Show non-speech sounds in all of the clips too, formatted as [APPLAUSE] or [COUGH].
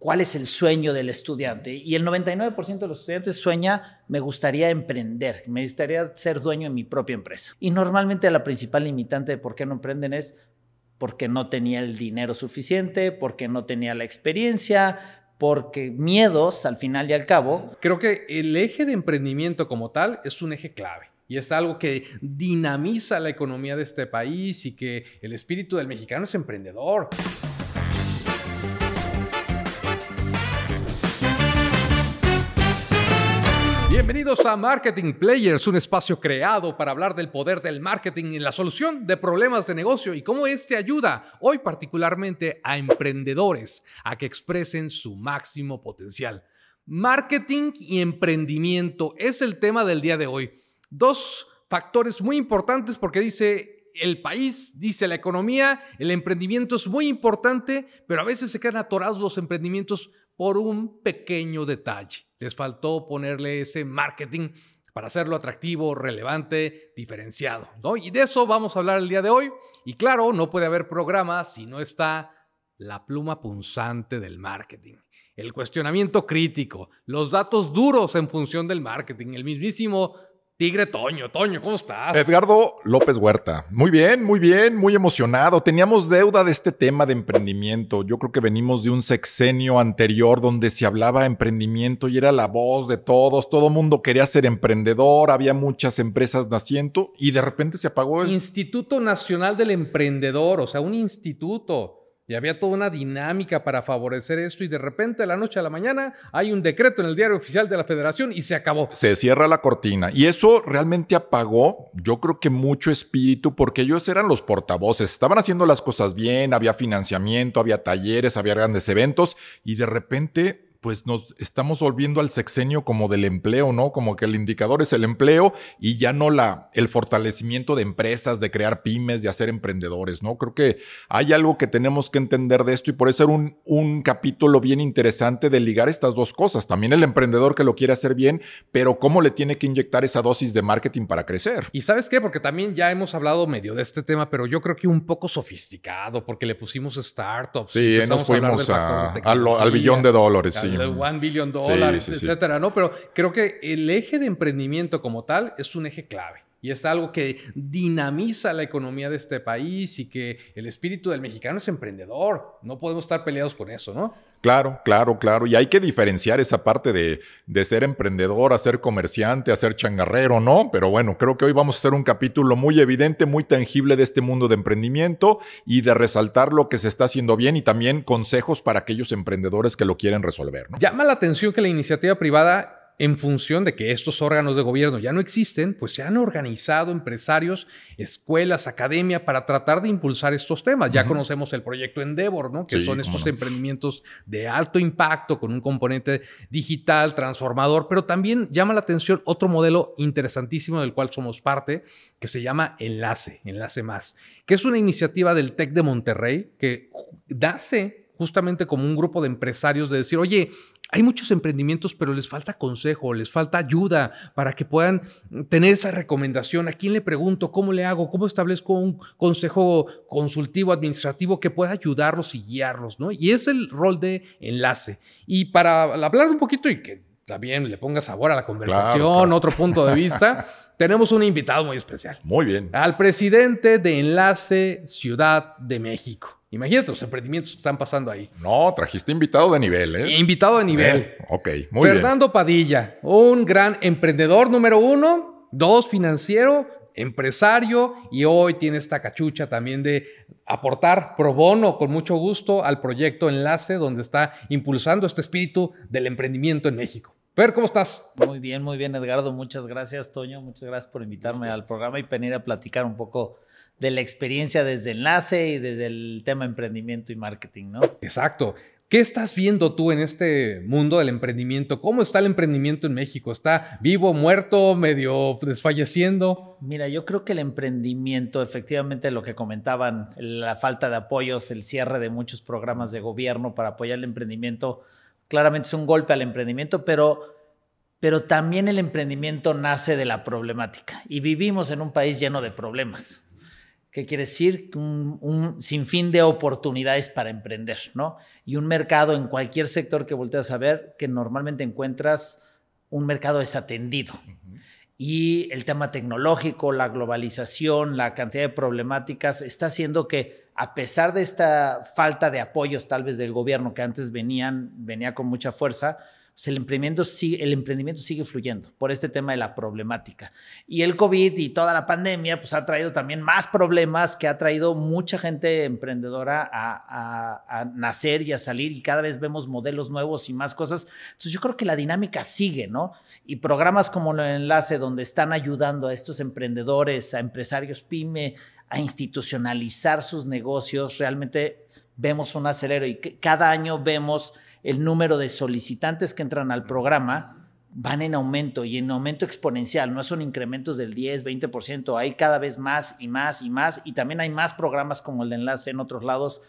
cuál es el sueño del estudiante. Y el 99% de los estudiantes sueña, me gustaría emprender, me gustaría ser dueño de mi propia empresa. Y normalmente la principal limitante de por qué no emprenden es porque no tenía el dinero suficiente, porque no tenía la experiencia, porque miedos al final y al cabo. Creo que el eje de emprendimiento como tal es un eje clave. Y es algo que dinamiza la economía de este país y que el espíritu del mexicano es emprendedor. Bienvenidos a Marketing Players, un espacio creado para hablar del poder del marketing y la solución de problemas de negocio y cómo este ayuda hoy particularmente a emprendedores a que expresen su máximo potencial. Marketing y emprendimiento es el tema del día de hoy. Dos factores muy importantes porque dice el país, dice la economía, el emprendimiento es muy importante, pero a veces se quedan atorados los emprendimientos por un pequeño detalle. Les faltó ponerle ese marketing para hacerlo atractivo, relevante, diferenciado. ¿no? Y de eso vamos a hablar el día de hoy. Y claro, no puede haber programa si no está la pluma punzante del marketing, el cuestionamiento crítico, los datos duros en función del marketing, el mismísimo Tigre Toño. Toño, ¿cómo estás? Edgardo López Huerta. Muy bien, muy bien, muy emocionado. Teníamos deuda de este tema de emprendimiento. Yo creo que venimos de un sexenio anterior donde se hablaba de emprendimiento y era la voz de todos. Todo mundo quería ser emprendedor, había muchas empresas naciendo y de repente se apagó el Instituto Nacional del Emprendedor, o sea, un instituto. Y había toda una dinámica para favorecer esto y de repente de la noche a la mañana hay un decreto en el diario oficial de la federación y se acabó. Se cierra la cortina y eso realmente apagó, yo creo que mucho espíritu porque ellos eran los portavoces, estaban haciendo las cosas bien, había financiamiento, había talleres, había grandes eventos y de repente pues nos estamos volviendo al sexenio como del empleo, ¿no? Como que el indicador es el empleo y ya no la, el fortalecimiento de empresas, de crear pymes, de hacer emprendedores, ¿no? Creo que hay algo que tenemos que entender de esto y por eso era un, un capítulo bien interesante de ligar estas dos cosas. También el emprendedor que lo quiere hacer bien, pero cómo le tiene que inyectar esa dosis de marketing para crecer. Y sabes qué, porque también ya hemos hablado medio de este tema, pero yo creo que un poco sofisticado, porque le pusimos startups. Sí, nos fuimos al, billón de dólares. Sí el one billion dólares, etcétera, ¿no? Pero creo que el eje de emprendimiento como tal es un eje clave. Y es algo que dinamiza la economía de este país y que el espíritu del mexicano es emprendedor. No podemos estar peleados con eso, ¿no? Claro, claro, claro. Y hay que diferenciar esa parte de, de, ser emprendedor, a ser comerciante, a ser changarrero, ¿no? Pero bueno, creo que hoy vamos a hacer un capítulo muy evidente, muy tangible de este mundo de emprendimiento y de resaltar lo que se está haciendo bien y también consejos para aquellos emprendedores que lo quieren resolver. ¿no? Llama la atención que la iniciativa privada en función de que estos órganos de gobierno ya no existen, pues se han organizado empresarios, escuelas, academia para tratar de impulsar estos temas. Ya conocemos el proyecto Endeavor, ¿no? Que son estos emprendimientos de alto impacto con un componente digital, transformador, pero también llama la atención otro modelo interesantísimo del cual somos parte, que se llama Enlace, Enlace Más, que es una iniciativa del TEC de Monterrey que nace justamente como un grupo de empresarios de decir, oye, hay muchos emprendimientos, pero les falta consejo, les falta ayuda para que puedan tener esa recomendación. ¿A quién le pregunto? ¿Cómo le hago? ¿Cómo establezco un consejo consultivo administrativo que pueda ayudarlos y guiarlos? ¿no? Y es el rol de enlace. Y para hablar un poquito y que también le ponga sabor a la conversación, otro punto de vista, [LAUGHS] tenemos un invitado muy especial. Muy bien. Al presidente de Enlace Ciudad de México. Imagínate los emprendimientos que están pasando ahí. No, trajiste invitado de nivel, ¿eh? Invitado de nivel. Eh, ok, muy bien. Fernando Padilla, un gran emprendedor número uno, dos, financiero, empresario y hoy tiene esta cachucha también de aportar pro bono con mucho gusto al proyecto Enlace, donde está impulsando este espíritu del emprendimiento en México. Fer, ¿cómo estás? Muy bien, muy bien, Edgardo. Muchas gracias, Toño. Muchas gracias por invitarme al programa y venir a platicar un poco de la experiencia desde enlace y desde el tema emprendimiento y marketing, ¿no? Exacto. ¿Qué estás viendo tú en este mundo del emprendimiento? ¿Cómo está el emprendimiento en México? ¿Está vivo, muerto, medio desfalleciendo? Mira, yo creo que el emprendimiento, efectivamente lo que comentaban, la falta de apoyos, el cierre de muchos programas de gobierno para apoyar el emprendimiento, claramente es un golpe al emprendimiento, pero, pero también el emprendimiento nace de la problemática y vivimos en un país lleno de problemas. ¿Qué quiere decir? Un, un, sinfín de oportunidades para emprender, ¿no? Y un mercado en cualquier sector que volteas a ver que normalmente encuentras un mercado desatendido. Y el tema tecnológico, la globalización, la cantidad de problemáticas está haciendo que a pesar de esta falta de apoyos tal vez del gobierno que antes venían, venía con mucha fuerza, pues, el, emprendimiento sigue, el emprendimiento sigue fluyendo por este tema de la problemática. Y el COVID y toda la pandemia pues ha traído también más problemas que ha traído mucha gente emprendedora a, a, nacer y a salir y cada vez vemos modelos nuevos y más cosas. Entonces yo creo que la dinámica sigue, ¿no? Y programas como el enlace donde están ayudando a estos emprendedores, a empresarios pyme, a institucionalizar sus negocios, realmente vemos un acelero y cada año vemos el número de solicitantes que entran al programa van en aumento y en aumento exponencial, no son incrementos del 10, 20%, hay cada vez más y más y más y también hay más programas como el de enlace en otros lados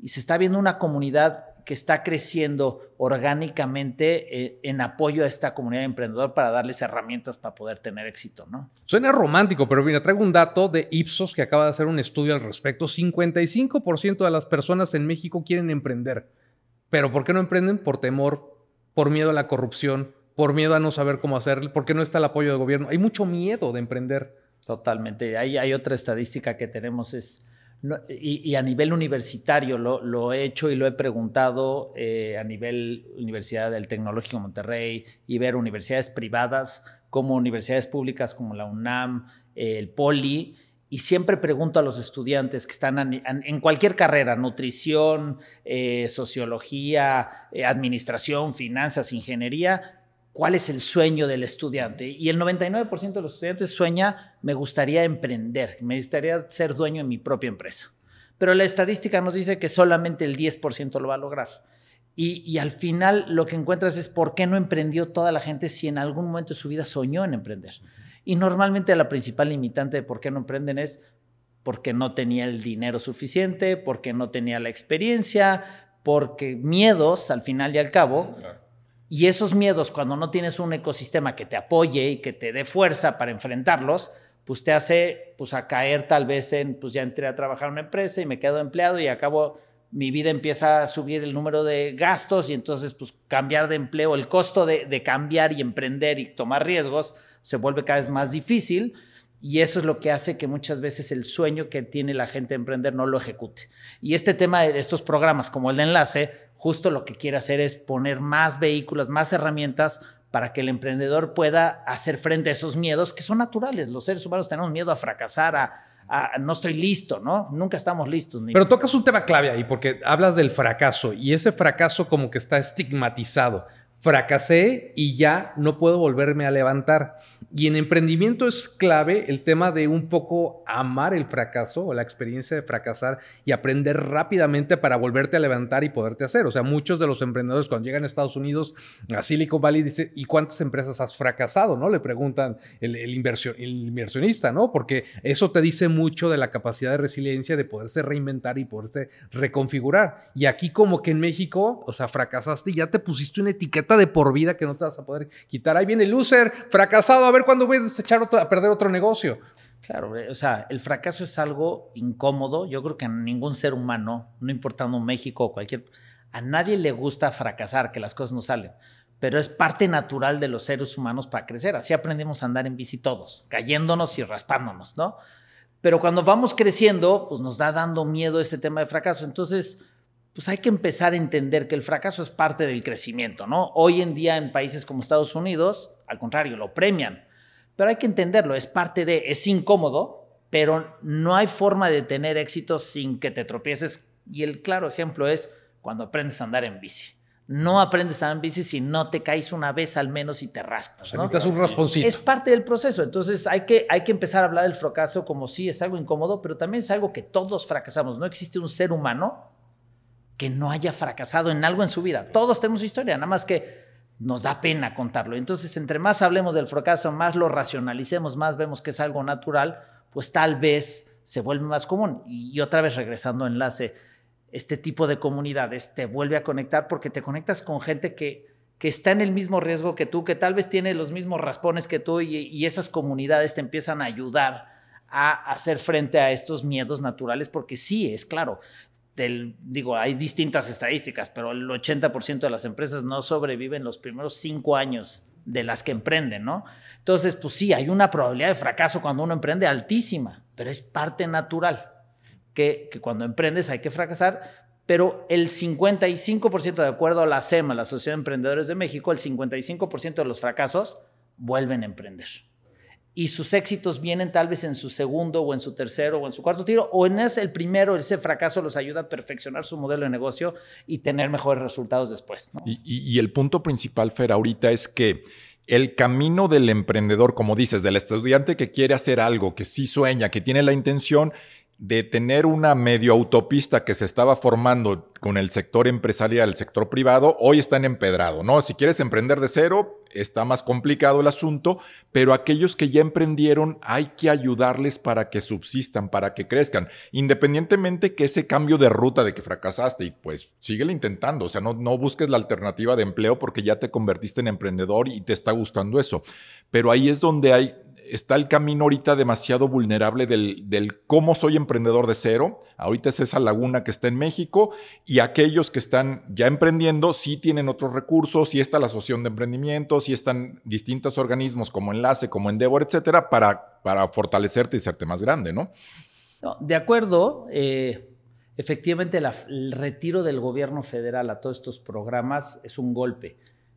y se está viendo una comunidad que está creciendo orgánicamente eh, en apoyo a esta comunidad emprendedora para darles herramientas para poder tener éxito, ¿no? Suena romántico, pero mira, traigo un dato de Ipsos que acaba de hacer un estudio al respecto. 55% de las personas en México quieren emprender. Pero ¿por qué no emprenden? Por temor, por miedo a la corrupción, por miedo a no saber cómo hacerlo, porque no está el apoyo del gobierno. Hay mucho miedo de emprender. Totalmente. Hay, hay otra estadística que tenemos es, y, a nivel universitario lo, he hecho y lo he preguntado eh, a nivel Universidad del Tecnológico de Monterrey, y ver universidades privadas como universidades públicas como la UNAM, el POLI, y siempre pregunto a los estudiantes que están en cualquier carrera, nutrición, eh, sociología, eh, administración, finanzas, ingeniería, ¿cuál es el sueño del estudiante? Y el 99% de los estudiantes sueña, me gustaría emprender, me gustaría ser dueño de mi propia empresa. Pero la estadística nos dice que solamente el 10% lo va a lograr. Y, y, al final lo que encuentras es por qué no emprendió toda la gente si en algún momento de su vida soñó en emprender. Y normalmente la principal limitante de por qué no emprenden es porque no tenía el dinero suficiente, porque no tenía la experiencia, porque miedos al final y al cabo. Y esos miedos, cuando no tienes un ecosistema que te apoye y que te dé fuerza para enfrentarlos, pues te hace pues a caer tal vez en, pues ya entré a trabajar en una empresa y me quedo empleado y acabo, mi vida empieza a subir el número de gastos y entonces pues cambiar de empleo, el costo de, de cambiar y emprender y tomar riesgos, se vuelve cada vez más difícil y eso es lo que hace que muchas veces el sueño que tiene la gente de emprender no lo ejecute. Y este tema de estos programas como el de enlace, justo lo que quiere hacer es poner más vehículos, más herramientas para que el emprendedor pueda hacer frente a esos miedos que son naturales. Los seres humanos tenemos miedo a fracasar, a, no estoy listo, ¿no? Nunca estamos listos. Pero tocas un tema clave ahí, porque hablas del fracaso y ese fracaso como que está estigmatizado fracasé y ya no puedo volverme a levantar. Y en emprendimiento es clave el tema de un poco amar el fracaso o la experiencia de fracasar y aprender rápidamente para volverte a levantar y poderte hacer. O sea, muchos de los emprendedores cuando llegan a Estados Unidos, a Silicon Valley, dicen, ¿y cuántas empresas has fracasado? ¿No? Le preguntan el, el, el inversionista, ¿no? Porque eso te dice mucho de la capacidad de resiliencia, de poderse reinventar y poderse reconfigurar. Y aquí como que en México, o sea, fracasaste y ya te pusiste una etiqueta de por vida que no te vas a poder quitar. Ahí viene el loser, fracasado, a ver cuándo voy a desechar a perder otro negocio. Claro, o sea, el fracaso es algo incómodo. Yo creo que a ningún ser humano, no importando México o cualquier, a nadie le gusta fracasar, que las cosas no salen. Pero es parte natural de los seres humanos para crecer. Así aprendemos a andar en bici todos, cayéndonos y raspándonos, ¿no? Pero cuando vamos creciendo, pues nos da dando miedo ese tema de fracaso. Entonces, pues hay que empezar a entender que el fracaso es parte del crecimiento, ¿no? Hoy en día en países como Estados Unidos, al contrario, lo premian, pero hay que entenderlo, es parte de, es incómodo, pero no hay forma de tener éxito sin que te tropieces. Y el claro ejemplo es cuando aprendes a andar en bici. No aprendes a andar en bici si no te caes una vez al menos y te raspas. ¿no? Necesitas un rasponcito. Es parte del proceso. Entonces hay que, hay que empezar a hablar del fracaso como si es algo incómodo, pero también es algo que todos fracasamos. No existe un ser humano que no haya fracasado en algo en su vida. Todos tenemos historia, nada más que nos da pena contarlo. Entonces, entre más hablemos del fracaso, más lo racionalicemos, más vemos que es algo natural, pues tal vez se vuelve más común. Y, otra vez regresando a enlace, este tipo de comunidades te vuelve a conectar porque te conectas con gente que, que está en el mismo riesgo que tú, que tal vez tiene los mismos raspones que tú y, y esas comunidades te empiezan a ayudar a hacer frente a estos miedos naturales, porque sí, es claro, digo, hay distintas estadísticas, pero el 80% de las empresas no sobreviven los primeros cinco años de las que emprenden, ¿no? Entonces, pues sí, hay una probabilidad de fracaso cuando uno emprende altísima, pero es parte natural que, que cuando emprendes hay que fracasar, pero el 55%, de acuerdo a la SEMA, la Asociación de Emprendedores de México, el 55% de los fracasos vuelven a emprender y sus éxitos vienen tal vez en su segundo o en su tercero o en su cuarto tiro, o en ese el primero, ese fracaso los ayuda a perfeccionar su modelo de negocio y tener mejores resultados después. Y, el punto principal, Fer, ahorita es que el camino del emprendedor, como dices, del estudiante que quiere hacer algo, que sí sueña, que tiene la intención, de tener una medio autopista que se estaba formando con el sector empresarial, el sector privado, hoy está en empedrado, ¿no? Si quieres emprender de cero, está más complicado el asunto, pero aquellos que ya emprendieron hay que ayudarles para que subsistan, para que crezcan, independientemente que ese cambio de ruta de que fracasaste y pues síguele intentando, o sea, no, no busques la alternativa de empleo porque ya te convertiste en emprendedor y te está gustando eso, pero ahí es donde hay está el camino ahorita demasiado vulnerable del, cómo soy emprendedor de cero. Ahorita es esa laguna que está en México y aquellos que están ya emprendiendo sí tienen otros recursos, sí está la asociación de emprendimiento, sí están distintos organismos como Enlace, como Endeavor, etcétera, para, fortalecerte y serte más grande, ¿no? de acuerdo. Eh, efectivamente, el retiro del gobierno federal a todos estos programas es un golpe.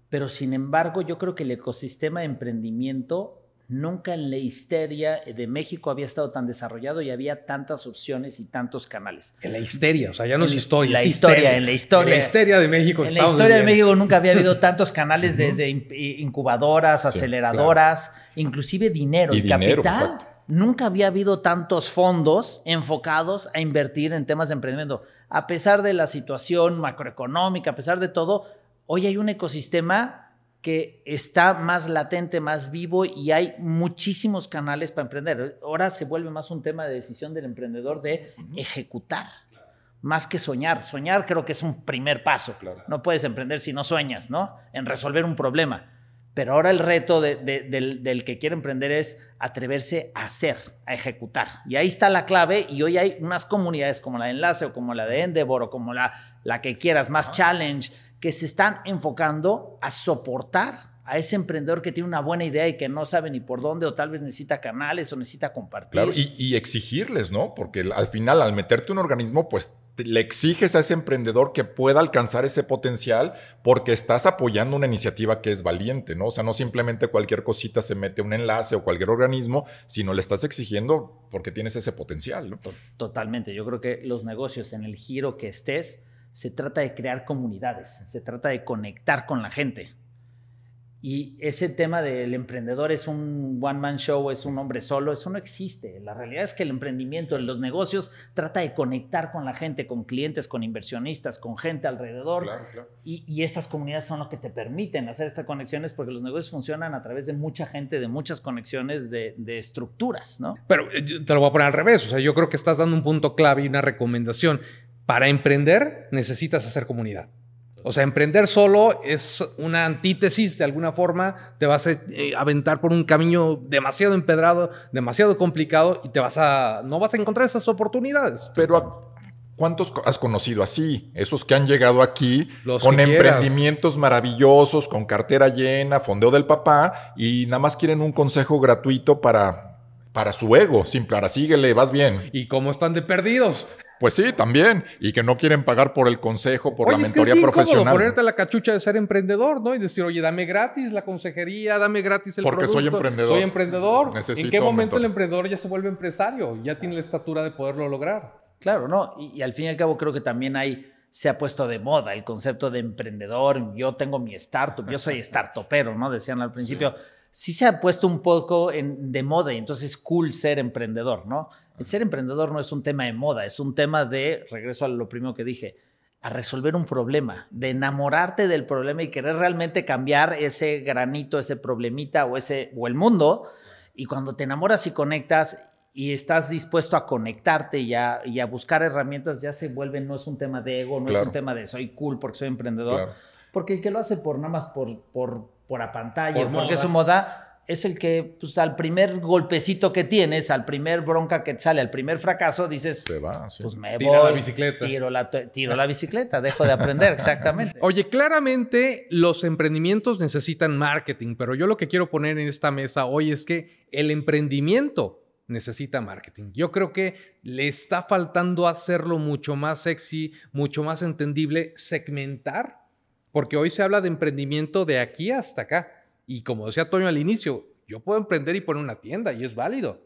Pero sin embargo, yo creo que el ecosistema de emprendimiento Nunca en la histeria de México había estado tan desarrollado y había tantas opciones y tantos canales. En la histeria, o sea, ya no es historia. La historia, en la historia. En la histeria de México. En la historia de México nunca había habido [LAUGHS] tantos canales desde incubadoras, aceleradoras, inclusive dinero y, capital. Nunca había habido tantos fondos enfocados a invertir en temas de emprendimiento. A pesar de la situación macroeconómica, a pesar de todo, hoy hay un ecosistema que está más latente, más vivo y hay muchísimos canales para emprender. Ahora se vuelve más un tema de decisión del emprendedor de ejecutar, más que soñar. Soñar creo que es un primer paso. No puedes emprender si no sueñas, ¿no? En resolver un problema. Pero ahora el reto del, del, que quiere emprender es atreverse a hacer, a ejecutar. Y ahí está la clave. Y hoy hay unas comunidades como la de Enlace o como la de Endeavor o como la, la que quieras, más challenge, que se están enfocando a soportar a ese emprendedor que tiene una buena idea y que no sabe ni por dónde o tal vez necesita canales o necesita compartir. Claro, y, exigirles, ¿no? Porque al final, al meterte un organismo, pues le exiges a ese emprendedor que pueda alcanzar ese potencial porque estás apoyando una iniciativa que es valiente, ¿no? O sea, no simplemente cualquier cosita se mete un enlace o cualquier organismo, sino le estás exigiendo porque tienes ese potencial, ¿no? Totalmente. Yo creo que los negocios en el giro que estés, se trata de crear comunidades, se trata de conectar con la gente. Y ese tema del emprendedor es un one-man show, es un hombre solo, eso no existe. La realidad es que el emprendimiento, en los negocios, trata de conectar con la gente, con clientes, con inversionistas, con gente alrededor. Y, estas comunidades son lo que te permiten hacer estas conexiones porque los negocios funcionan a través de mucha gente, de muchas conexiones de, de estructuras, ¿no? Pero eh, te lo voy a poner al revés. O sea, yo creo que estás dando un punto clave y una recomendación para emprender necesitas hacer comunidad. O sea, emprender solo es una antítesis de alguna forma, te vas a eh, aventar por un camino demasiado empedrado, demasiado complicado y te vas a no vas a encontrar esas oportunidades. Pero ¿cuántos has conocido así? Esos que han llegado aquí con emprendimientos maravillosos, con cartera llena, fondeo del papá y nada más quieren un consejo gratuito para para su ego, simple, ahora síguele, vas bien. ¿Y cómo están de perdidos? Pues sí, también. Y que no quieren pagar por el consejo, por la mentoría es que es profesional. ponerte la cachucha de ser emprendedor, ¿no? Y decir, oye, dame gratis la consejería, dame gratis el Porque soy emprendedor. Soy emprendedor. ¿En qué momento el emprendedor ya se vuelve empresario? Ya tiene la estatura de poderlo lograr. Claro, ¿no? Y, al fin y al cabo creo que también hay, se ha puesto de moda el concepto de emprendedor. Yo tengo mi startup, yo soy [LAUGHS] startupero, ¿no? Decían al principio. Sí. Se ha puesto un poco en, de moda y entonces es cool ser emprendedor, ¿no? El ser emprendedor no es un tema de moda, es un tema de, regreso a lo primero que dije, a resolver un problema, de enamorarte del problema y querer realmente cambiar ese granito, ese problemita o, ese, o el mundo. Y cuando te enamoras y conectas y estás dispuesto a conectarte y a, y a buscar herramientas, ya se vuelve, no es un tema de ego, no es un tema de soy cool porque soy emprendedor. Porque el que lo hace por nada más por, por, por a pantalla, porque es su moda, es el que, pues al primer golpecito que tienes, al primer bronca que te sale, al primer fracaso, dices, Se va, sí. pues me Tira voy, la bicicleta. Tiro la, tiro la bicicleta, dejo de aprender, [LAUGHS] exactamente. Oye, claramente los emprendimientos necesitan marketing, pero yo lo que quiero poner en esta mesa hoy es que el emprendimiento necesita marketing. Yo creo que le está faltando hacerlo mucho más sexy, mucho más entendible, segmentar, porque hoy se habla de emprendimiento de aquí hasta acá. Y como decía Toño al inicio, yo puedo emprender y poner una tienda y es válido.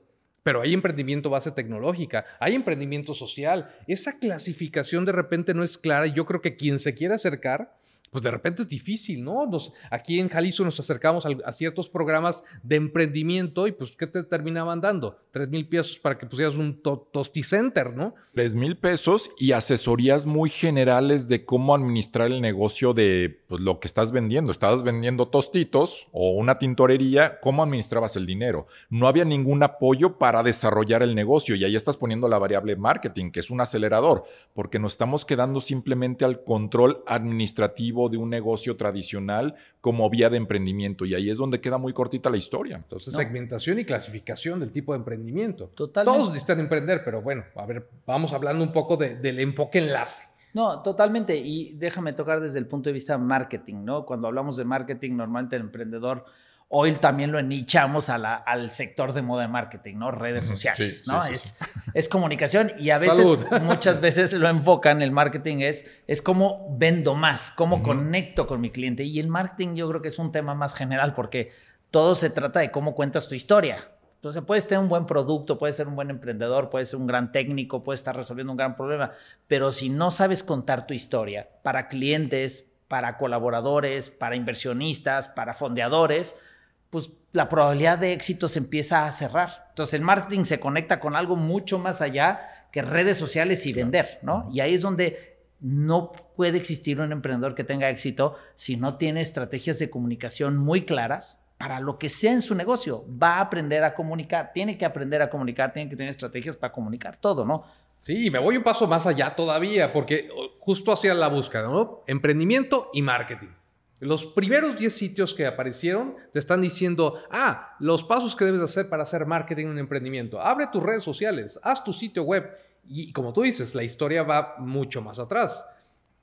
Pero hay emprendimiento base tecnológica, hay emprendimiento social. Esa clasificación de repente no es clara y yo creo que quien se quiere acercar pues de repente es difícil, ¿no? Nos, aquí en Jalisco nos acercamos a, ciertos programas de emprendimiento y pues ¿qué te terminaban dando? Tres mil pesos para que pusieras un to tosticenter, ¿no? Tres mil pesos y asesorías muy generales de cómo administrar el negocio de pues, lo que estás vendiendo. Estabas vendiendo tostitos o una tintorería, ¿cómo administrabas el dinero? No había ningún apoyo para desarrollar el negocio y ahí estás poniendo la variable marketing, que es un acelerador, porque nos estamos quedando simplemente al control administrativo de un negocio tradicional como vía de emprendimiento. Y ahí es donde queda muy cortita la historia. Entonces, no. segmentación y clasificación del tipo de emprendimiento. Totalmente. Todos necesitan emprender, pero bueno, a ver, vamos hablando un poco de, del enfoque enlace. No, totalmente. Y déjame tocar desde el punto de vista marketing, ¿no? Cuando hablamos de marketing, normalmente el emprendedor Hoy también lo enichamos a la, al sector de moda de marketing, ¿no? Redes sociales, sí, ¿no? Sí, sí, es, es, comunicación y a veces, [LAUGHS] muchas veces lo enfocan, el marketing es, es cómo vendo más, cómo uh -huh. conecto con mi cliente. Y el marketing yo creo que es un tema más general porque todo se trata de cómo cuentas tu historia. Entonces, puedes tener un buen producto, puedes ser un buen emprendedor, puedes ser un gran técnico, puedes estar resolviendo un gran problema, pero si no sabes contar tu historia para clientes, para colaboradores, para inversionistas, para fondeadores, pues la probabilidad de éxito se empieza a cerrar. Entonces el marketing se conecta con algo mucho más allá que redes sociales y vender, ¿no? Y ahí es donde no puede existir un emprendedor que tenga éxito si no tiene estrategias de comunicación muy claras para lo que sea en su negocio. Va a aprender a comunicar, tiene que aprender a comunicar, tiene que tener estrategias para comunicar todo, ¿no? Sí, me voy un paso más allá todavía, porque justo hacia la búsqueda, ¿no? Emprendimiento y marketing. Los primeros 10 sitios que aparecieron te están diciendo, ah, los pasos que debes hacer para hacer marketing en un emprendimiento. Abre tus redes sociales, haz tu sitio web. Y como tú dices, la historia va mucho más atrás.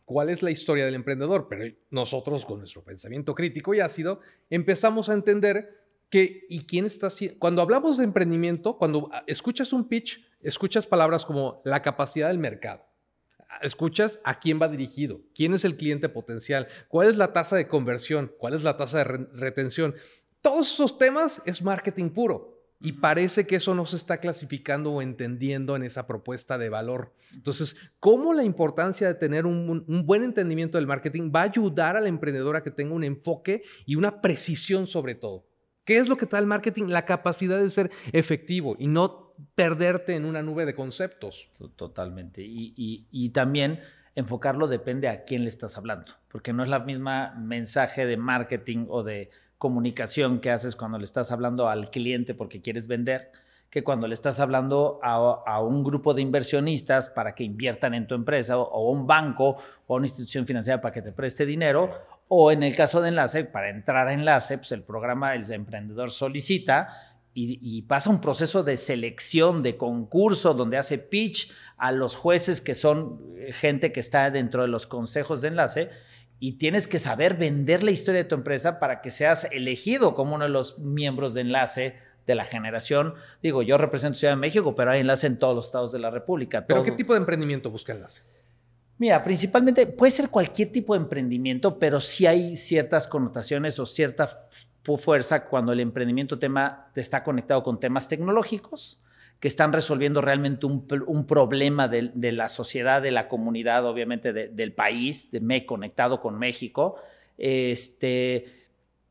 ¿Cuál es la historia del emprendedor? Pero nosotros, con nuestro pensamiento crítico y ácido, empezamos a entender que, ¿y quién está haciendo? Cuando hablamos de emprendimiento, cuando escuchas un pitch, escuchas palabras como la capacidad del mercado escuchas a quién va dirigido, quién es el cliente potencial, cuál es la tasa de conversión, cuál es la tasa de re retención. Todos esos temas es marketing puro. Y parece que eso no se está clasificando o entendiendo en esa propuesta de valor. Entonces, ¿cómo la importancia de tener un, un, buen entendimiento del marketing va a ayudar al emprendedor a que tenga un enfoque y una precisión sobre todo? ¿Qué es lo que da el marketing? La capacidad de ser efectivo y no perderte en una nube de conceptos. Totalmente. Y, y, también enfocarlo depende a quién le estás hablando, porque no es la misma mensaje de marketing o de comunicación que haces cuando le estás hablando al cliente porque quieres vender, que cuando le estás hablando a, a un grupo de inversionistas para que inviertan en tu empresa o, o un banco o una institución financiera para que te preste dinero. O en el caso de Enlace, para entrar a Enlace, pues el programa El Emprendedor solicita y, y, pasa un proceso de selección, de concurso, donde hace pitch a los jueces que son gente que está dentro de los consejos de enlace y tienes que saber vender la historia de tu empresa para que seas elegido como uno de los miembros de enlace de la generación. Digo, yo represento Ciudad de México, pero hay enlace en todos los estados de la República. ¿Pero todo. qué tipo de emprendimiento busca enlace? Mira, principalmente puede ser cualquier tipo de emprendimiento, pero sí hay ciertas connotaciones o cierta fuerza cuando el emprendimiento tema está conectado con temas tecnológicos que están resolviendo realmente un, problema de, la sociedad, de la comunidad, obviamente de, del país, de me conectado con México. Este,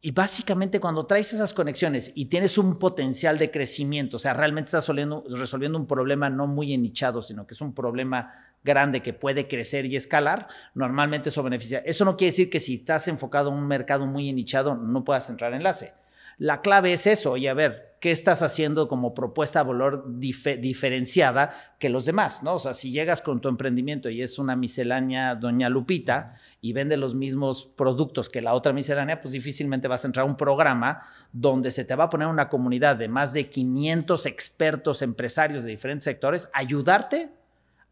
y básicamente cuando traes esas conexiones y tienes un potencial de crecimiento, o sea, realmente estás resolviendo, resolviendo un problema no muy enichado, sino que es un problema grande que puede crecer y escalar, normalmente eso beneficia. Eso no quiere decir que si estás enfocado en un mercado muy nichado no puedas entrar en enlace. La clave es eso, oye, a ver, qué estás haciendo como propuesta de valor diferenciada que los demás, ¿no? O sea, si llegas con tu emprendimiento y es una miscelánea Doña Lupita y vende los mismos productos que la otra miscelánea, pues difícilmente vas a entrar a un programa donde se te va a poner una comunidad de más de 500 expertos empresarios de diferentes sectores, ayudarte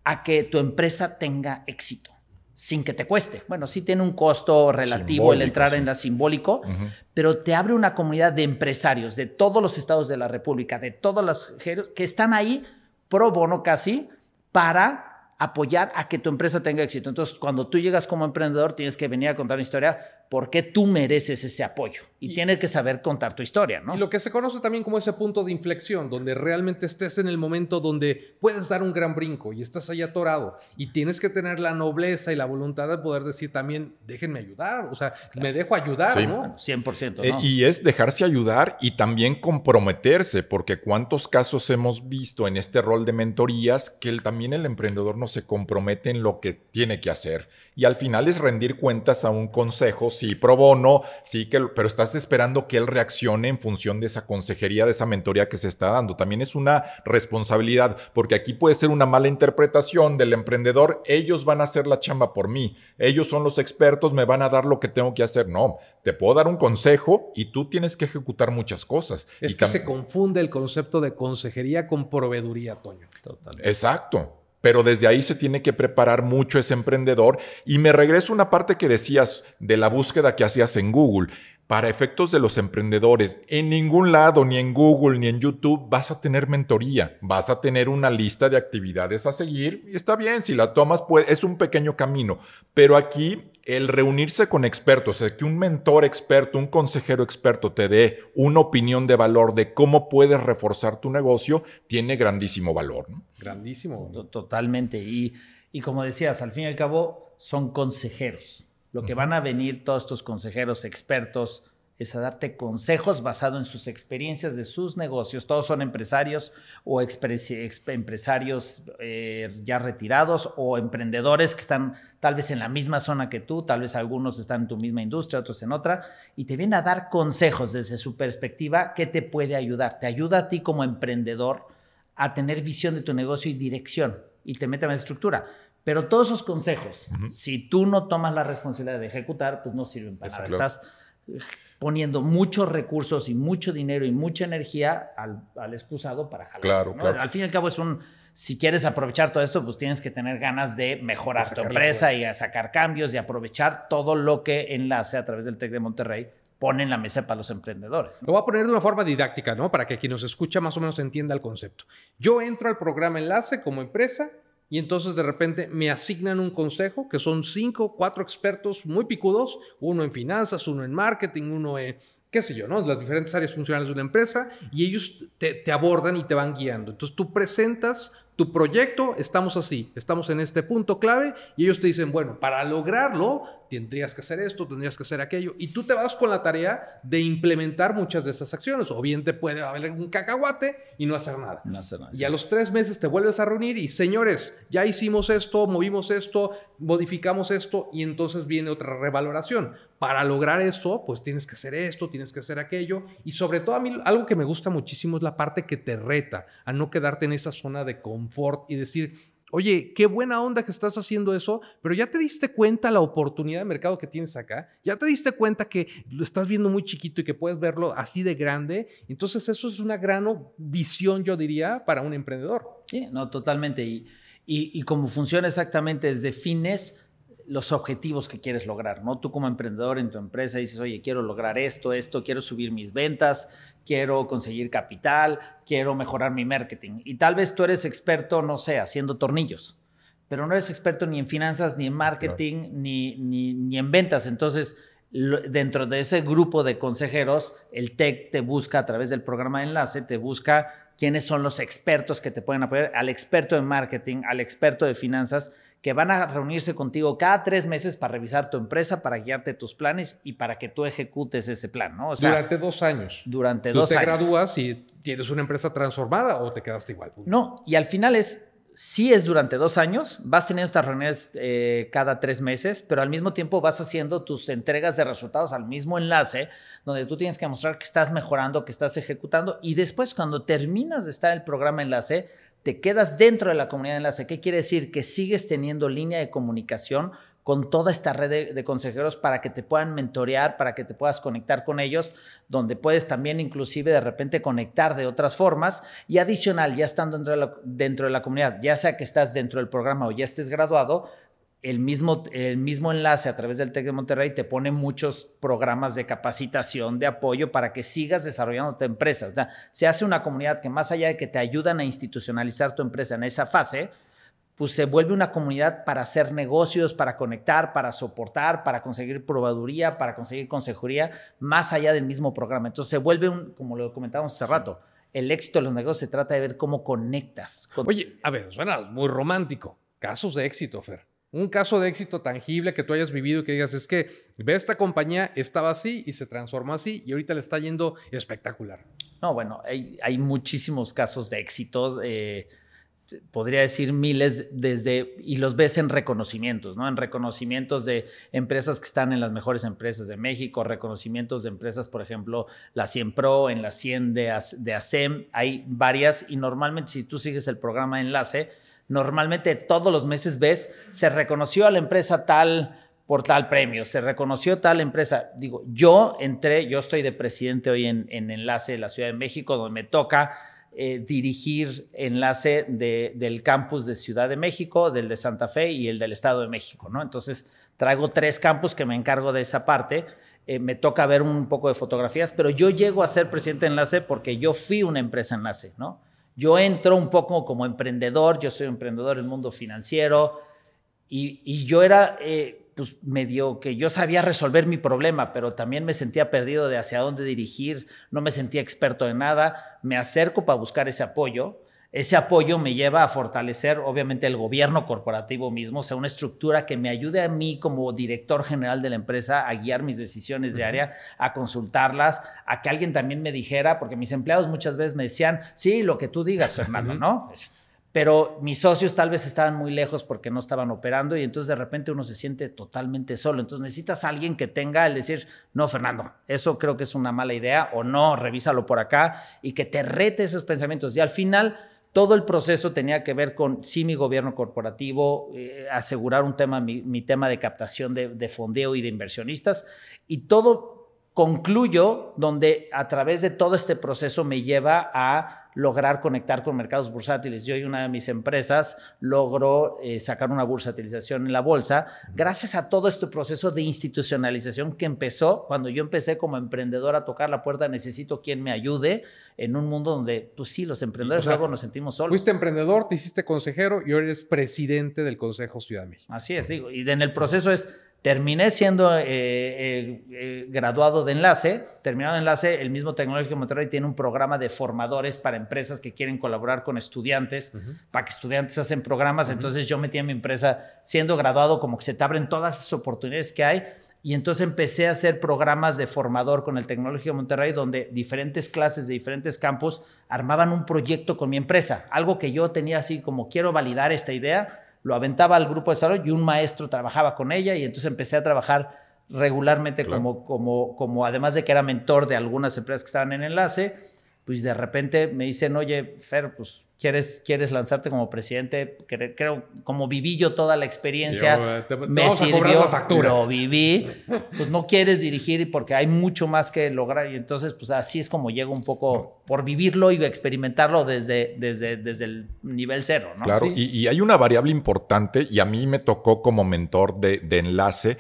a que tu empresa tenga éxito sin que te cueste. Bueno, sí tiene un costo relativo el entrar en la simbólico, pero te abre una comunidad de empresarios de todos los estados de la República, de todos los que están ahí pro bono casi para apoyar a que tu empresa tenga éxito. Entonces, cuando tú llegas como emprendedor, tienes que venir a contar una historia por qué tú mereces ese apoyo. Y, tienes que saber contar tu historia, ¿no? Y lo que se conoce también como ese punto de inflexión, donde realmente estés en el momento donde puedes dar un gran brinco y estás ahí atorado. Y tienes que tener la nobleza y la voluntad de poder decir también, déjenme ayudar. O sea, me dejo ayudar, ¿no? 100%. Eh, y es dejarse ayudar y también comprometerse, porque cuántos casos hemos visto en este rol de mentorías que también el emprendedor no se compromete en lo que tiene que hacer y al final es rendir cuentas a un consejo, sí, pro bono, sí, que, pero estás esperando que él reaccione en función de esa consejería, de esa mentoría que se está dando. También es una responsabilidad, porque aquí puede ser una mala interpretación del emprendedor, ellos van a hacer la chamba por mí, ellos son los expertos, me van a dar lo que tengo que hacer. No, te puedo dar un consejo y tú tienes que ejecutar muchas cosas. Es que se confunde el concepto de consejería con proveeduría, Toño. Totalmente. Exacto pero desde ahí se tiene que preparar mucho ese emprendedor. Y me regreso a una parte que decías de la búsqueda que hacías en Google. Para efectos de los emprendedores, en ningún lado, ni en Google, ni en YouTube, vas a tener mentoría. Vas a tener una lista de actividades a seguir y está bien, si la tomas, pues es un pequeño camino. Pero aquí el reunirse con expertos, el que un mentor experto, un consejero experto te dé una opinión de valor de cómo puedes reforzar tu negocio, tiene grandísimo valor. Grandísimo. Totalmente. Y, y como decías, al fin y al cabo son consejeros. Lo que van a venir todos estos consejeros expertos es a darte consejos basado en sus experiencias de sus negocios. Todos son empresarios o empresarios eh, ya retirados o emprendedores que están tal vez en la misma zona que tú, tal vez algunos están en tu misma industria, otros en otra, y te vienen a dar consejos desde su perspectiva que te puede ayudar. Te ayuda a ti como emprendedor a tener visión de tu negocio y dirección y te mete la estructura. Pero todos esos consejos, si tú no tomas la responsabilidad de ejecutar, pues no sirven para nada. Estás poniendo muchos recursos y mucho dinero y mucha energía al, excusado para jalar. Claro, claro. Al fin y al cabo es un, si quieres aprovechar todo esto, pues tienes que tener ganas de mejorar tu empresa y a sacar cambios y aprovechar todo lo que Enlace a través del TEC de Monterrey pone en la mesa para los emprendedores. Lo voy a poner de una forma didáctica, ¿no? Para que quien nos escucha más o menos entienda el concepto. Yo entro al programa Enlace como empresa y entonces de repente me asignan un consejo, que son cinco, cuatro expertos muy picudos, uno en finanzas, uno en marketing, uno en, qué sé yo, ¿no? Las diferentes áreas funcionales de una empresa, y ellos te, te abordan y te van guiando. Entonces tú presentas tu proyecto, estamos así, estamos en este punto clave, y ellos te dicen, bueno, para lograrlo, tendrías que hacer esto, tendrías que hacer aquello, y tú te vas con la tarea de implementar muchas de esas acciones, o bien te puede haber un cacahuate y no hacer nada. No hacer nada. Y a los tres meses te vuelves a reunir y, señores, ya hicimos esto, movimos esto, modificamos esto, y entonces viene otra revaloración. Para lograr esto, pues tienes que hacer esto, tienes que hacer aquello, y sobre todo a mí algo que me gusta muchísimo es la parte que te reta a no quedarte en esa zona de confort y decir, Oye, qué buena onda que estás haciendo eso, pero ya te diste cuenta la oportunidad de mercado que tienes acá, ya te diste cuenta que lo estás viendo muy chiquito y que puedes verlo así de grande. Entonces eso es una gran visión, yo diría, para un emprendedor. Sí, no, totalmente. Y, y, cómo funciona exactamente es defines los objetivos que quieres lograr, ¿no? Tú como emprendedor en tu empresa dices, oye, quiero lograr esto, esto, quiero subir mis ventas, quiero conseguir capital, quiero mejorar mi marketing. Y tal vez tú eres experto, no sé, haciendo tornillos, pero no eres experto ni en finanzas, ni en marketing, ni, ni, ni, en ventas. Entonces, dentro de ese grupo de consejeros, el TEC te busca a través del programa de enlace, te busca quiénes son los expertos que te pueden apoyar, al experto de marketing, al experto de finanzas que van a reunirse contigo cada tres meses para revisar tu empresa, para guiarte tus planes y para que tú ejecutes ese plan, ¿no? durante dos años. Durante dos años. ¿Tú te gradúas y tienes una empresa transformada o te quedaste igual? No, y al final es sí es durante dos años, vas teniendo estas reuniones eh, cada tres meses, pero al mismo tiempo vas haciendo tus entregas de resultados al mismo enlace, donde tú tienes que mostrar que estás mejorando, que estás ejecutando, y después cuando terminas de estar el programa enlace, te quedas dentro de la comunidad enlace. ¿Qué quiere decir? Que sigues teniendo línea de comunicación con toda esta red de, consejeros para que te puedan mentorear, para que te puedas conectar con ellos, donde puedes también inclusive de repente conectar de otras formas y adicional, ya estando dentro de la, dentro de la comunidad, ya sea que estás dentro del programa o ya estés graduado, el mismo, el mismo enlace a través del TEC de Monterrey te pone muchos programas de capacitación, de apoyo para que sigas desarrollando tu empresa. O sea, se hace una comunidad que más allá de que te ayudan a institucionalizar tu empresa en esa fase, pues se vuelve una comunidad para hacer negocios, para conectar, para soportar, para conseguir probaduría, para conseguir consejería, más allá del mismo programa. Entonces se vuelve un, como lo comentábamos hace rato, el éxito de los negocios se trata de ver cómo conectas. Oye, a ver, suena muy romántico. Casos de éxito, Fer. Un caso de éxito tangible que tú hayas vivido y que digas, es que ve esta compañía, estaba así y se transformó así y ahorita le está yendo espectacular. No, bueno, hay, hay muchísimos casos de éxitos. Eh, podría decir miles desde, y los ves en reconocimientos, ¿no? En reconocimientos de empresas que están en las mejores empresas de México, reconocimientos de empresas, por ejemplo, la 100 Pro, en la 100 de, de ASEM, hay varias y normalmente si tú sigues el programa Enlace, normalmente todos los meses ves, se reconoció a la empresa tal por tal premio, se reconoció tal empresa. Digo, yo entré, yo estoy de presidente hoy en, en Enlace de la Ciudad de México, donde me toca eh, dirigir enlace del campus de Ciudad de México, del de Santa Fe y el del Estado de México, ¿no? Entonces, traigo tres campus que me encargo de esa parte. Eh, me toca ver un poco de fotografías, pero yo llego a ser presidente de enlace porque yo fui una empresa enlace, ¿no? Yo entro un poco como emprendedor, yo soy emprendedor en el mundo financiero y, yo era eh, pues medio que yo sabía resolver mi problema, pero también me sentía perdido de hacia dónde dirigir, no me sentía experto en nada, me acerco para buscar ese apoyo. Ese apoyo me lleva a fortalecer, obviamente, el gobierno corporativo mismo, o sea, una estructura que me ayude a mí como director general de la empresa a guiar mis decisiones de área, a consultarlas, a que alguien también me dijera, porque mis empleados muchas veces me decían, sí, lo que tú digas, Fernando, ¿no? pero mis socios tal vez estaban muy lejos porque no estaban operando y entonces de repente uno se siente totalmente solo. Entonces necesitas a alguien que tenga el decir, no, Fernando, eso creo que es una mala idea o no, revísalo por acá y que te rete esos pensamientos. Y al final todo el proceso tenía que ver con, sí, mi gobierno corporativo, eh, asegurar un tema, mi, tema de captación de, de fondeo y de inversionistas y todo concluyo donde a través de todo este proceso me lleva a lograr conectar con mercados bursátiles. Yo y una de mis empresas logró eh, sacar una bursatilización en la bolsa gracias a todo este proceso de institucionalización que empezó cuando yo empecé como emprendedor a tocar la puerta, necesito quien me ayude en un mundo donde, pues sí, los emprendedores luego nos sentimos solos. Fuiste emprendedor, te hiciste consejero y ahora eres presidente del Consejo Ciudad de México. Así es, digo, y en el proceso es Terminé siendo eh, eh, eh, graduado de enlace, terminado de enlace, el mismo Tecnológico de Monterrey tiene un programa de formadores para empresas que quieren colaborar con estudiantes, para que estudiantes hacen programas, entonces yo metí a mi empresa siendo graduado como que se te abren todas esas oportunidades que hay. Y entonces empecé a hacer programas de formador con el Tecnológico de Monterrey donde diferentes clases de diferentes campus armaban un proyecto con mi empresa, algo que yo tenía así como quiero validar esta idea lo aventaba al grupo de desarrollo y un maestro trabajaba con ella y entonces empecé a trabajar regularmente como, como, como, además de que era mentor de algunas empresas que estaban en enlace, pues de repente me dicen, oye, Fer, pues quieres, quieres lanzarte como presidente, creo, como viví yo toda la experiencia, me sirvió, factura. lo viví, pues no quieres dirigir porque hay mucho más que lograr y entonces pues así es como llego un poco por vivirlo y experimentarlo desde, desde, desde el nivel cero, ¿no? Claro, y, hay una variable importante y a mí me tocó como mentor de, de enlace,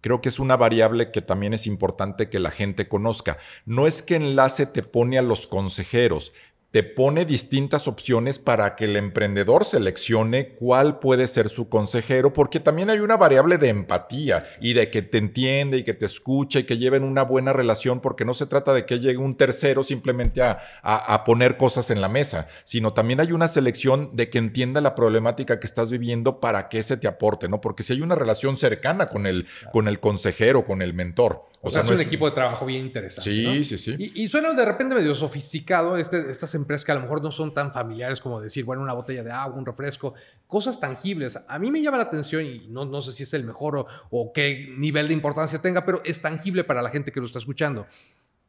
Creo que es una variable que también es importante que la gente conozca. No es que enlace te pone a los consejeros, te pone distintas opciones para que el emprendedor seleccione cuál puede ser su consejero, porque también hay una variable de empatía y de que te entiende y que te escucha y que lleven una buena relación, porque no se trata de que llegue un tercero simplemente a, poner cosas en la mesa, sino también hay una selección de que entienda la problemática que estás viviendo para que se te aporte, ¿no? Porque si hay una relación cercana con el, con el consejero, con el mentor. O, sea, es un equipo de trabajo bien interesante. Sí, sí, sí. Y, suena de repente medio sofisticado este, estas empresas que a lo mejor no son tan familiares como decir, bueno, una botella de agua, un refresco, cosas tangibles. A mí me llama la atención y no, no sé si es el mejor o, qué nivel de importancia tenga, pero es tangible para la gente que lo está escuchando.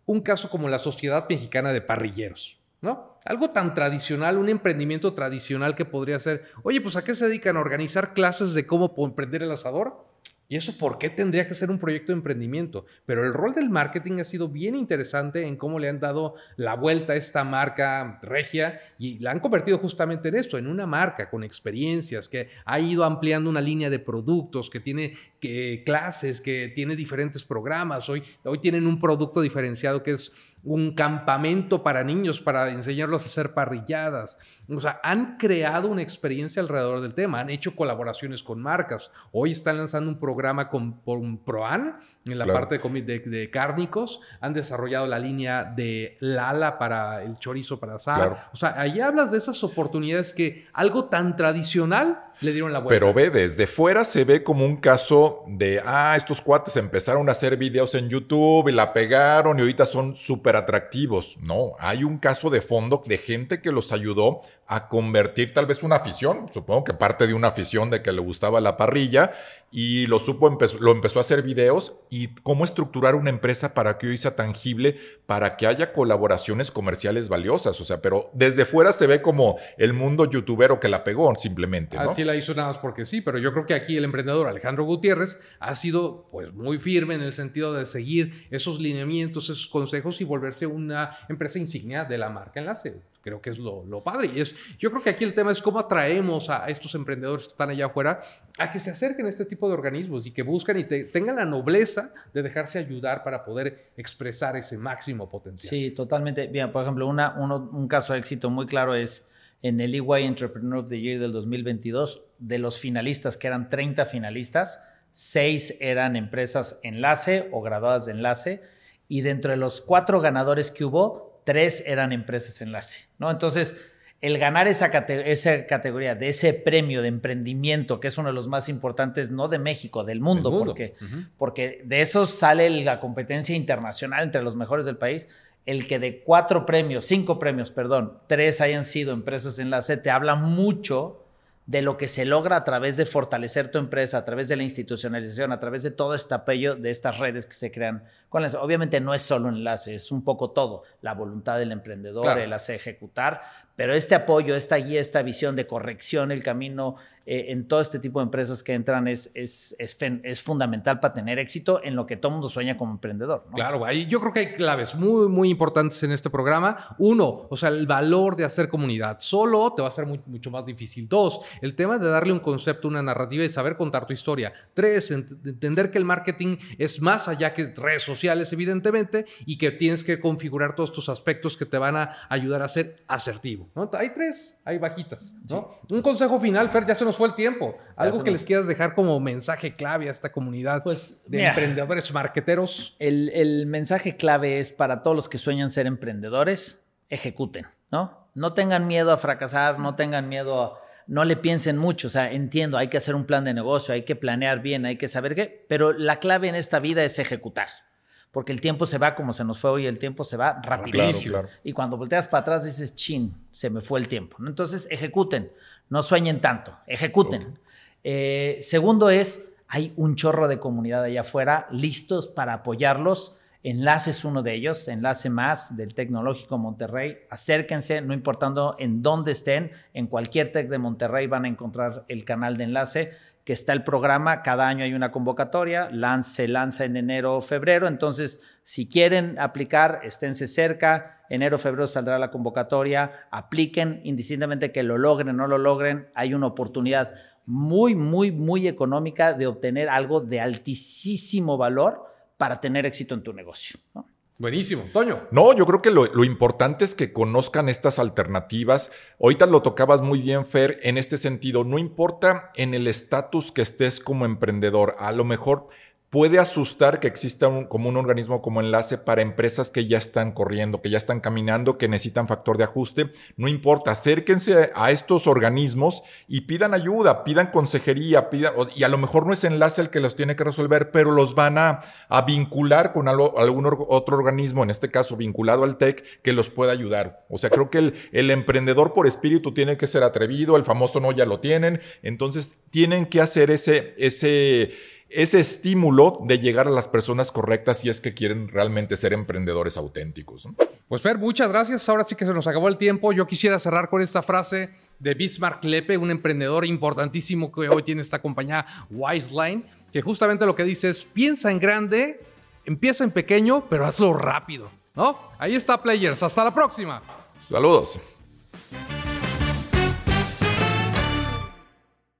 Un caso como la Sociedad Mexicana de Parrilleros. ¿no? Algo tan tradicional, un emprendimiento tradicional que podría ser, oye, pues ¿a qué se dedican? ¿A organizar clases de cómo prender el asador? ¿Y eso por qué tendría que ser un proyecto de emprendimiento? Pero el rol del marketing ha sido bien interesante en cómo le han dado la vuelta a esta marca regia y la han convertido justamente en esto, en una marca con experiencias, que ha ido ampliando una línea de productos, que tiene clases, que tiene diferentes programas. Hoy, hoy tienen un producto diferenciado que es un campamento para niños para enseñarlos a hacer parrilladas. O sea, han creado una experiencia alrededor del tema, han hecho colaboraciones con marcas. Hoy están lanzando un programa con, con Proan en la parte de, de, cárnicos, han desarrollado la línea de Lala para el chorizo para asar. O sea, ahí hablas de esas oportunidades que algo tan tradicional le dieron la vuelta. Pero ve, desde fuera se ve como un caso de, ah, estos cuates empezaron a hacer videos en YouTube y la pegaron y ahorita son súper atractivos. No, hay un caso de fondo de gente que los ayudó a convertir tal vez una afición, supongo que parte de una afición de que le gustaba la parrilla y lo supo, lo empezó a hacer videos y cómo estructurar una empresa para que hoy sea tangible, para que haya colaboraciones comerciales valiosas. O sea, pero desde fuera se ve como el mundo youtubero que la pegó simplemente. ¿no? Así la hizo nada más porque sí, pero yo creo que aquí el emprendedor Alejandro Gutiérrez ha sido pues muy firme en el sentido de seguir esos lineamientos, esos consejos y volverse una empresa insignia de la marca Enlace. Creo que es lo, padre. Y es, yo creo que aquí el tema es cómo atraemos a estos emprendedores que están allá afuera a que se acerquen a este tipo de organismos y que buscan y tengan la nobleza de dejarse ayudar para poder expresar ese máximo potencial. Sí, totalmente. Bien, por ejemplo, una, un caso de éxito muy claro es en el EY Entrepreneur of the Year del 2022, de los finalistas, que eran 30 finalistas, 6 eran empresas enlace o graduadas de enlace, y dentro de los cuatro ganadores que hubo, tres eran empresas enlace, ¿no? Entonces, el ganar esa, esa, categoría de ese premio de emprendimiento, que es uno de los más importantes, no de México, del mundo, Porque, porque de eso sale la competencia internacional entre los mejores del país. El que de cuatro premios, cinco premios, perdón, tres hayan sido empresas enlace, te habla mucho de lo que se logra a través de fortalecer tu empresa, a través de la institucionalización, a través de todo este apoyo de estas redes que se crean con Obviamente no es solo enlace, es un poco todo, la voluntad del emprendedor, el hacer ejecutar, pero este apoyo, esta guía, esta visión de corrección, el camino eh, en todo este tipo de empresas que entran es, es, es, fundamental para tener éxito en lo que todo mundo sueña como emprendedor. Claro, ahí yo creo que hay claves muy, muy importantes en este programa. Uno, o sea, el valor de hacer comunidad. Solo te va a ser mucho más difícil. Dos, el tema de darle un concepto, una narrativa y saber contar tu historia. Tres, entender que el marketing es más allá que redes sociales, evidentemente, y que tienes que configurar todos tus aspectos que te van a ayudar a ser asertivo. Hay tres, hay bajitas. ¿no? Un consejo final, Fer, ya se nos fue el tiempo. Algo que les quieras dejar como mensaje clave a esta comunidad pues, de emprendedores marqueteros. El, el, mensaje clave es para todos los que sueñan ser emprendedores, ejecuten, ¿no? No tengan miedo a fracasar, no tengan miedo a... No le piensen mucho, o sea, entiendo, hay que hacer un plan de negocio, hay que planear bien, hay que saber qué, pero la clave en esta vida es ejecutar porque el tiempo se va como se nos fue hoy, el tiempo se va rapidísimo. Y cuando volteas para atrás dices, chin, se me fue el tiempo. Entonces, ejecuten, no sueñen tanto, ejecuten. Eh, segundo es, hay un chorro de comunidad allá afuera listos para apoyarlos. Enlace es uno de ellos, Enlace Más del Tecnológico Monterrey. Acérquense, no importando en dónde estén, en cualquier Tec de Monterrey van a encontrar el canal de enlace que está el programa, cada año hay una convocatoria, se lanza en enero o febrero, entonces si quieren aplicar, esténse cerca, enero o febrero saldrá la convocatoria, apliquen, indistintamente que lo logren o no lo logren, hay una oportunidad muy, muy, muy económica de obtener algo de altísimo valor para tener éxito en tu negocio. Buenísimo. Toño. No, yo creo que lo, importante es que conozcan estas alternativas. Ahorita lo tocabas muy bien, Fer, en este sentido. No importa en el estatus que estés como emprendedor. A lo mejor puede asustar que exista un, como un organismo como enlace para empresas que ya están corriendo, que ya están caminando, que necesitan factor de ajuste. No importa, acérquense a estos organismos y pidan ayuda, pidan consejería, pidan, y a lo mejor no es enlace el que los tiene que resolver, pero los van a, vincular con algún otro organismo, en este caso vinculado al TEC, que los pueda ayudar. O sea, creo que el, el emprendedor por espíritu tiene que ser atrevido, el famoso no ya lo tienen, entonces tienen que hacer ese, ese ese estímulo de llegar a las personas correctas si es que quieren realmente ser emprendedores auténticos. Pues Fer, muchas gracias. Ahora sí que se nos acabó el tiempo. Yo quisiera cerrar con esta frase de Bismarck Lepe, un emprendedor importantísimo que hoy tiene esta compañía Wiseline, que justamente lo que dice es, piensa en grande, empieza en pequeño, pero hazlo rápido. ¿No? Ahí está, players. Hasta la próxima. Saludos.